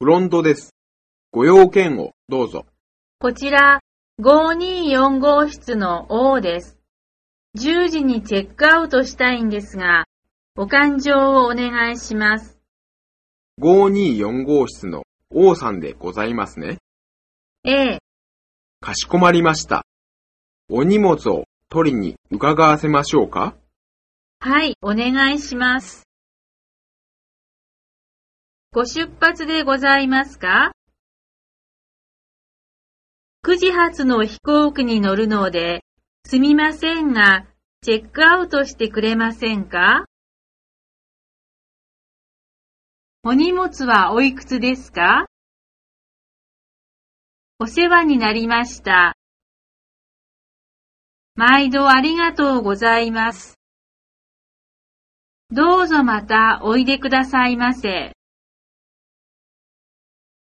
フロントです。ご用件をどうぞ。こちら、524号室の O です。10時にチェックアウトしたいんですが、お勘定をお願いします。524号室の王さんでございますね。ええ、かしこまりました。お荷物を取りに伺わせましょうかはい、お願いします。ご出発でございますか ?9 時発の飛行機に乗るので、すみませんが、チェックアウトしてくれませんか？お荷物はおいくつですか？お世話になりました。毎度ありがとうございます。どうぞまたおいでくださいませ。